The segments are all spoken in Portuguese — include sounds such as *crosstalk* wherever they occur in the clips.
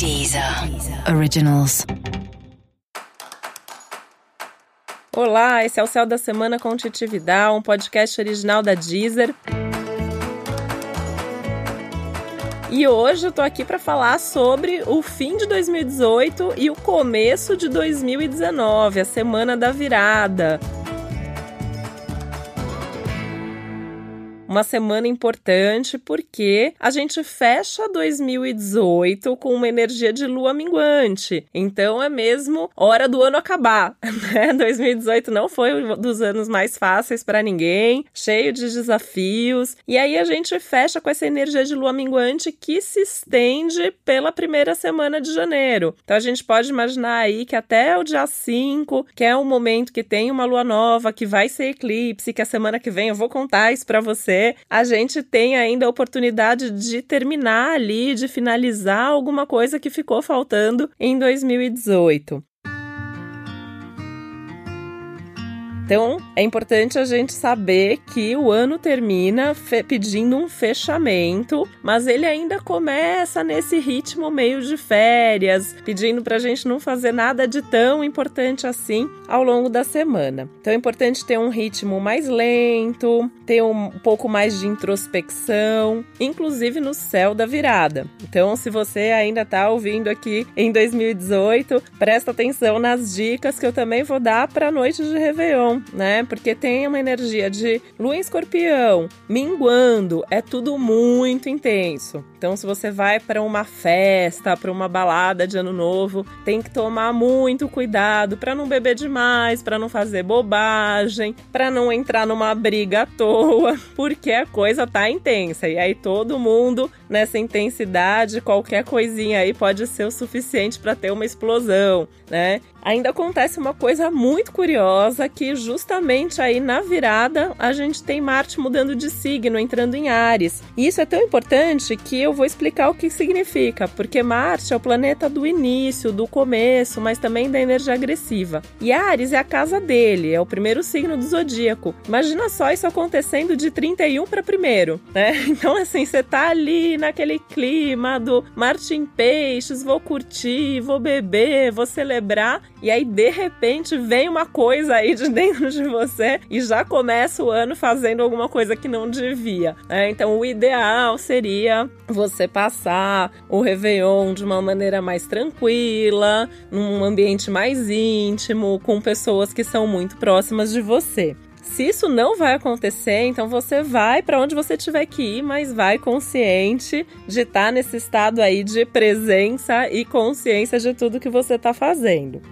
Deezer Originals. Olá, esse é o Céu da Semana com Titi um podcast original da Deezer. E hoje eu tô aqui para falar sobre o fim de 2018 e o começo de 2019, a semana da virada. Uma semana importante porque a gente fecha 2018 com uma energia de lua minguante. Então é mesmo hora do ano acabar, *laughs* né? 2018 não foi um dos anos mais fáceis para ninguém, cheio de desafios. E aí a gente fecha com essa energia de lua minguante que se estende pela primeira semana de janeiro. Então a gente pode imaginar aí que até o dia 5, que é um momento que tem uma lua nova, que vai ser eclipse, que a semana que vem eu vou contar isso para você a gente tem ainda a oportunidade de terminar ali, de finalizar alguma coisa que ficou faltando em 2018. Então, é importante a gente saber que o ano termina pedindo um fechamento, mas ele ainda começa nesse ritmo meio de férias, pedindo para a gente não fazer nada de tão importante assim ao longo da semana. Então, é importante ter um ritmo mais lento, ter um pouco mais de introspecção, inclusive no céu da virada. Então, se você ainda está ouvindo aqui em 2018, presta atenção nas dicas que eu também vou dar para a noite de Réveillon né? Porque tem uma energia de lua em escorpião, minguando, é tudo muito intenso. Então, se você vai para uma festa, para uma balada de ano novo, tem que tomar muito cuidado para não beber demais, para não fazer bobagem, para não entrar numa briga à toa, *laughs* porque a coisa tá intensa. E aí todo mundo nessa intensidade, qualquer coisinha aí pode ser o suficiente para ter uma explosão, né? Ainda acontece uma coisa muito curiosa que justamente aí na virada a gente tem Marte mudando de signo, entrando em Ares. E isso é tão importante que eu vou explicar o que significa, porque Marte é o planeta do início, do começo, mas também da energia agressiva. E Ares é a casa dele, é o primeiro signo do zodíaco. Imagina só isso acontecendo de 31 para primeiro, né? *laughs* Então assim, você tá ali naquele clima do Marte em peixes, vou curtir, vou beber, vou celebrar e aí, de repente, vem uma coisa aí de dentro de você e já começa o ano fazendo alguma coisa que não devia. Né? Então, o ideal seria você passar o Réveillon de uma maneira mais tranquila, num ambiente mais íntimo, com pessoas que são muito próximas de você. Se isso não vai acontecer, então você vai para onde você tiver que ir, mas vai consciente de estar tá nesse estado aí de presença e consciência de tudo que você está fazendo.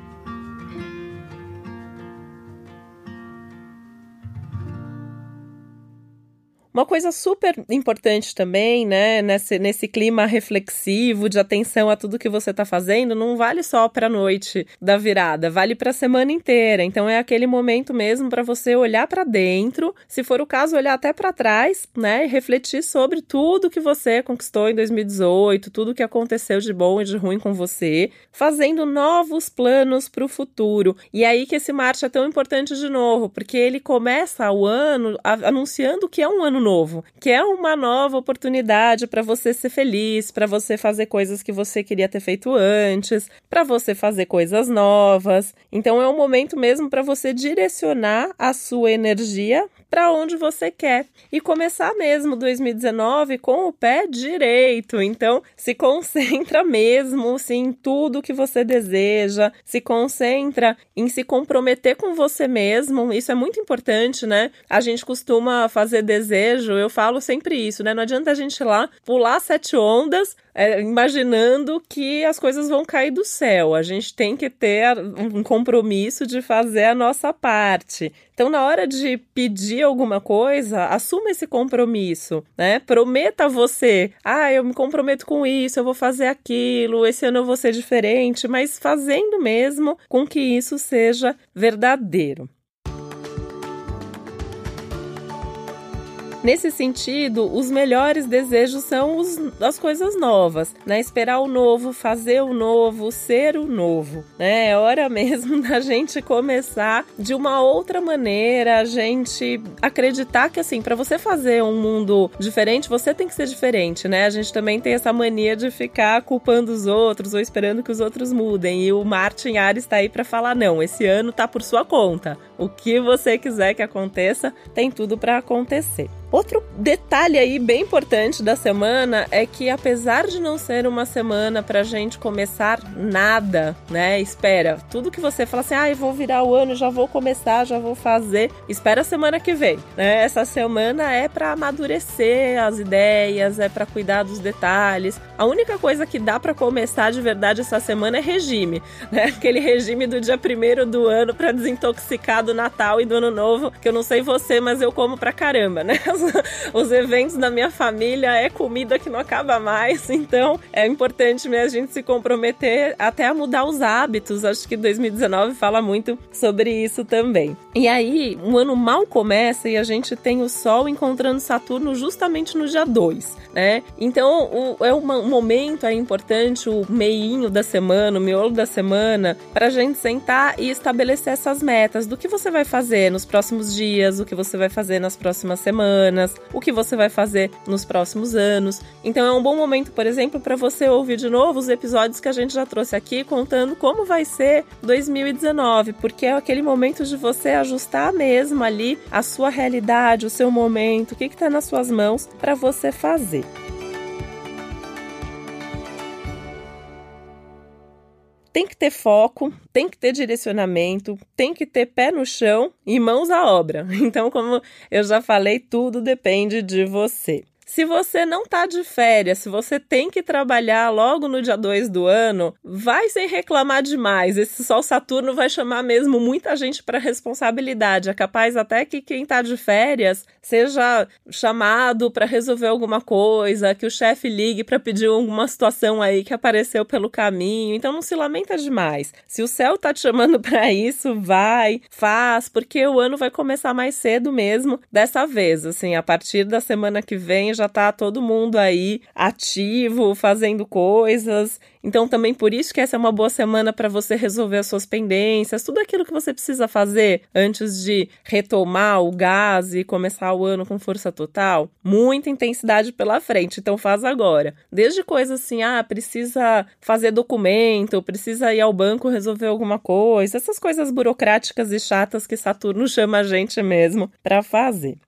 Uma coisa super importante também, né, nesse, nesse clima reflexivo de atenção a tudo que você está fazendo, não vale só para a noite da virada, vale para a semana inteira. Então é aquele momento mesmo para você olhar para dentro, se for o caso, olhar até para trás, né, e refletir sobre tudo que você conquistou em 2018, tudo que aconteceu de bom e de ruim com você, fazendo novos planos para o futuro. E aí que esse Marte é tão importante de novo, porque ele começa o ano anunciando que é um ano novo, que é uma nova oportunidade para você ser feliz, para você fazer coisas que você queria ter feito antes, para você fazer coisas novas. Então é um momento mesmo para você direcionar a sua energia para onde você quer e começar mesmo 2019 com o pé direito. Então, se concentra *laughs* mesmo sim, em tudo que você deseja, se concentra em se comprometer com você mesmo. Isso é muito importante, né? A gente costuma fazer eu falo sempre isso, né? Não adianta a gente ir lá pular sete ondas é, imaginando que as coisas vão cair do céu. A gente tem que ter um compromisso de fazer a nossa parte. Então, na hora de pedir alguma coisa, assuma esse compromisso, né? Prometa você, ah, eu me comprometo com isso, eu vou fazer aquilo, esse ano eu vou ser diferente, mas fazendo mesmo com que isso seja verdadeiro. Nesse sentido, os melhores desejos são os, as coisas novas, né? Esperar o novo, fazer o novo, ser o novo, né? É hora *laughs* mesmo da gente começar de uma outra maneira, a gente acreditar que assim, para você fazer um mundo diferente, você tem que ser diferente, né? A gente também tem essa mania de ficar culpando os outros ou esperando que os outros mudem. E o Martin Ares está aí para falar não, esse ano tá por sua conta. O que você quiser que aconteça, tem tudo para acontecer. Outro detalhe aí bem importante da semana é que apesar de não ser uma semana pra gente começar nada, né? Espera, tudo que você fala assim, ah, eu vou virar o ano, já vou começar, já vou fazer, espera a semana que vem, né? Essa semana é para amadurecer as ideias, é para cuidar dos detalhes. A única coisa que dá para começar de verdade essa semana é regime, né? Aquele regime do dia primeiro do ano para desintoxicar do Natal e do Ano Novo, que eu não sei você, mas eu como pra caramba, né? *laughs* os eventos da minha família é comida que não acaba mais, então é importante mesmo a gente se comprometer até a mudar os hábitos. Acho que 2019 fala muito sobre isso também. E aí, um ano mal começa e a gente tem o Sol encontrando Saturno justamente no dia 2, né? Então, o, é um momento é importante, o meinho da semana, o miolo da semana, para a gente sentar e estabelecer essas metas do que você vai fazer nos próximos dias, o que você vai fazer nas próximas semanas o que você vai fazer nos próximos anos. Então é um bom momento, por exemplo, para você ouvir de novo os episódios que a gente já trouxe aqui contando como vai ser 2019, porque é aquele momento de você ajustar mesmo ali a sua realidade, o seu momento, o que está nas suas mãos para você fazer. Tem que ter foco, tem que ter direcionamento, tem que ter pé no chão e mãos à obra. *laughs* Então, como eu já falei, tudo depende de você. Se você não tá de férias, se você tem que trabalhar logo no dia 2 do ano, vai sem reclamar demais. Esse Sol Saturno vai chamar mesmo muita gente para responsabilidade. É capaz até que quem tá de férias seja chamado para resolver alguma coisa, que o chefe ligue para pedir alguma situação aí que apareceu pelo caminho. Então não se lamenta demais. Se o céu tá te chamando *laughs* para isso, vai, faz, porque o ano vai começar mais cedo mesmo dessa vez, assim, a partir da semana que vem já tá todo mundo aí ativo, fazendo coisas. Então também por isso que essa é uma boa semana para você resolver as suas pendências, tudo aquilo que você precisa fazer antes de retomar o gás e começar o ano com força total. Muita intensidade pela frente, então faz agora. Desde coisas assim, ah, precisa fazer documento, precisa ir ao banco resolver alguma coisa, essas coisas burocráticas e chatas que Saturno *laughs* chama a gente mesmo para fazer.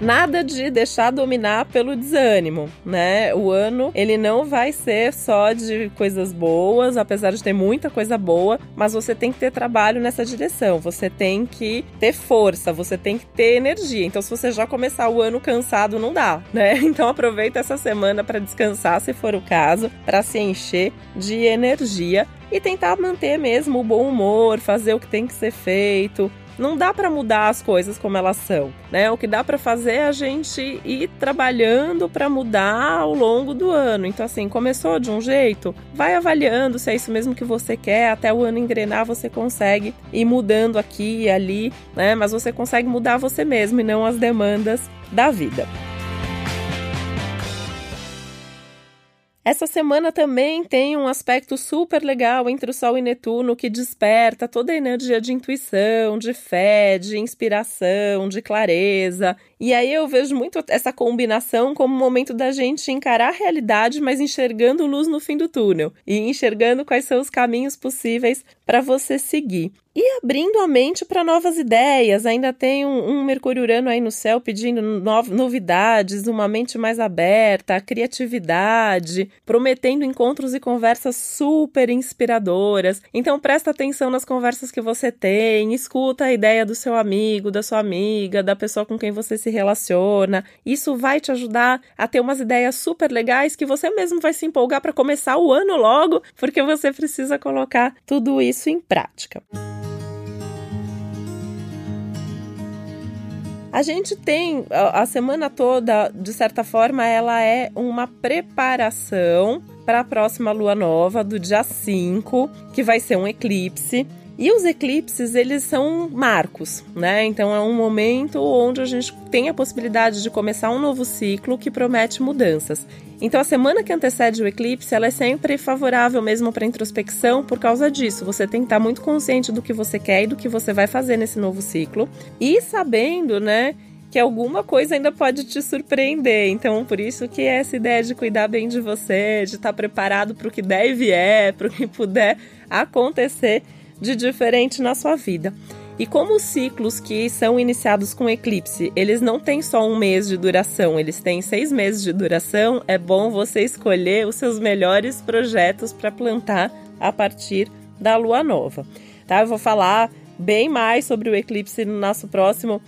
Nada de deixar dominar pelo desânimo, né? O ano, ele não vai ser só de coisas boas, apesar de ter muita coisa boa, mas você tem que ter trabalho nessa direção, você tem que ter força, você tem que ter energia. Então, se você já começar o ano cansado, não dá, né? *laughs* Então, aproveita essa semana para descansar, se for o caso, para se encher de energia e tentar manter mesmo o bom humor, fazer o que tem que ser feito, não dá para mudar as coisas como elas são, né? O que dá para fazer é a gente ir trabalhando para mudar ao longo do ano. Então assim, começou de um jeito, vai avaliando se é isso mesmo que você quer, até o ano engrenar você consegue ir mudando aqui e ali, né? Mas você consegue mudar você mesmo e não as demandas da vida. Essa semana também tem um aspecto super legal entre o Sol e Netuno que desperta toda a energia de intuição, de fé, de inspiração, de clareza. E aí eu vejo muito essa combinação como um momento da gente encarar a realidade, mas enxergando luz no fim do túnel e enxergando quais são os caminhos possíveis para você seguir e abrindo a mente para novas ideias. Ainda tem um, um Mercúrio Urano aí no céu pedindo no, novidades, uma mente mais aberta, criatividade, prometendo encontros e conversas super inspiradoras. Então presta atenção nas conversas que você tem, escuta a ideia do seu amigo, da sua amiga, da pessoa com quem você se relaciona. Isso vai te ajudar a ter umas ideias super legais que você mesmo vai se empolgar para começar o ano logo, porque você precisa colocar tudo isso em prática. A gente tem a semana toda, de certa forma, ela é uma preparação para a próxima lua nova do dia 5, que vai ser um eclipse. E os eclipses, eles são marcos, né? Então é um momento onde a gente tem a possibilidade de começar um novo ciclo que promete mudanças. Então a semana que antecede o eclipse, ela é sempre favorável mesmo para introspecção por causa disso. Você tem que estar muito consciente do que você quer e do que você vai fazer nesse novo ciclo e sabendo, né, que alguma coisa ainda pode te surpreender. Então, por isso que essa ideia de cuidar bem de você, de estar preparado para o que der e vier, para o que puder acontecer de diferente na sua vida. E como os ciclos que são iniciados com eclipse, eles não têm só um mês de duração, eles têm seis meses de duração, é bom você escolher os seus melhores projetos para plantar a partir da lua nova. Tá? Eu vou falar bem mais sobre o eclipse no nosso próximo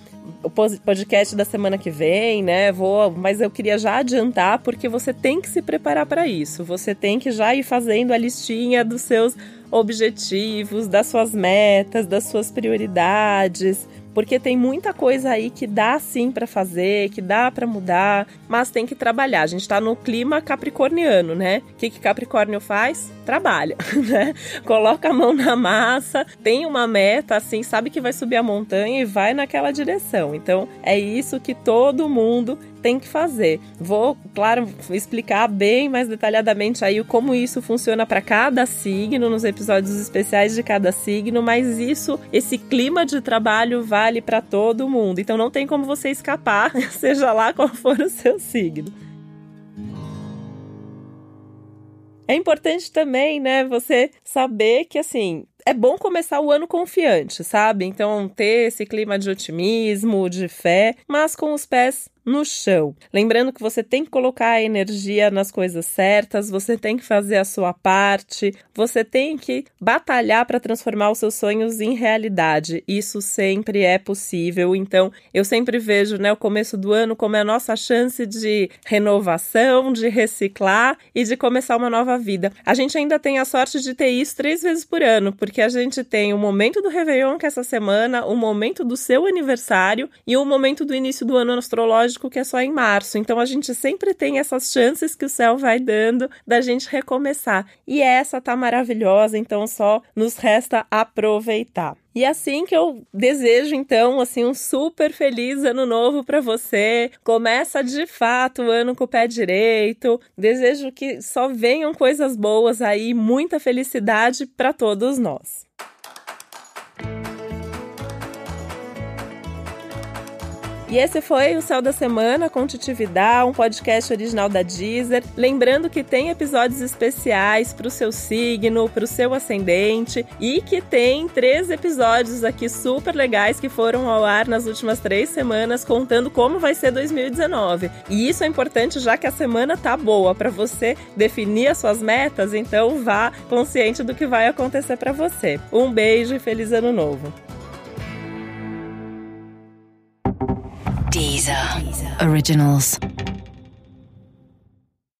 podcast da semana que vem, né? Vou, mas eu queria já adiantar porque você tem que se preparar para isso. Você tem que já ir fazendo a listinha dos seus objetivos, das suas metas, das suas prioridades, porque tem muita coisa aí que dá sim para fazer, que dá para mudar, mas tem que trabalhar. A gente está no clima capricorniano, né? O que, que Capricórnio faz? Trabalha, *laughs* né? Coloca a mão na massa, tem uma meta, assim, sabe que vai subir a montanha e vai naquela direção. Então, é isso que todo mundo tem que fazer. Vou, claro, explicar bem mais detalhadamente aí como isso funciona para cada signo nos episódios especiais de cada signo, mas isso, esse clima de trabalho vale para todo mundo. Então não tem como você escapar, *laughs* seja lá qual for o seu signo. É importante também, né, você saber que assim, é bom começar o ano confiante, sabe? Então, ter esse clima de otimismo, de fé, mas com os pés no chão. Lembrando que você tem que colocar a energia nas coisas certas, você tem que fazer a sua parte, você tem que batalhar para transformar os seus sonhos em realidade. Isso sempre é possível. Então, eu sempre vejo, né, o começo do ano como é a nossa chance de renovação, de reciclar e de começar uma nova vida. A gente ainda tem a sorte de ter isso três vezes por ano, porque a gente tem o momento do Réveillon, que é essa semana, o momento do seu aniversário e o momento do início do ano astrológico, que é só em março. Então a gente sempre tem essas chances que o céu vai dando da gente recomeçar. E essa tá maravilhosa, então só nos resta aproveitar. E assim que eu desejo então assim um super feliz ano novo para você. Começa de fato o ano com o pé direito. Desejo que só venham coisas boas aí, muita felicidade para todos nós. E esse foi o Céu da Semana com Titividade, um podcast original da Deezer. Lembrando que tem episódios especiais para o seu signo, para o seu ascendente e que tem três episódios aqui super legais que foram ao ar nas últimas três semanas contando como vai ser 2019. E isso é importante já que a semana tá boa para você definir as suas metas, então vá consciente do que vai acontecer para você. Um beijo e feliz ano novo. Deezer. Originals.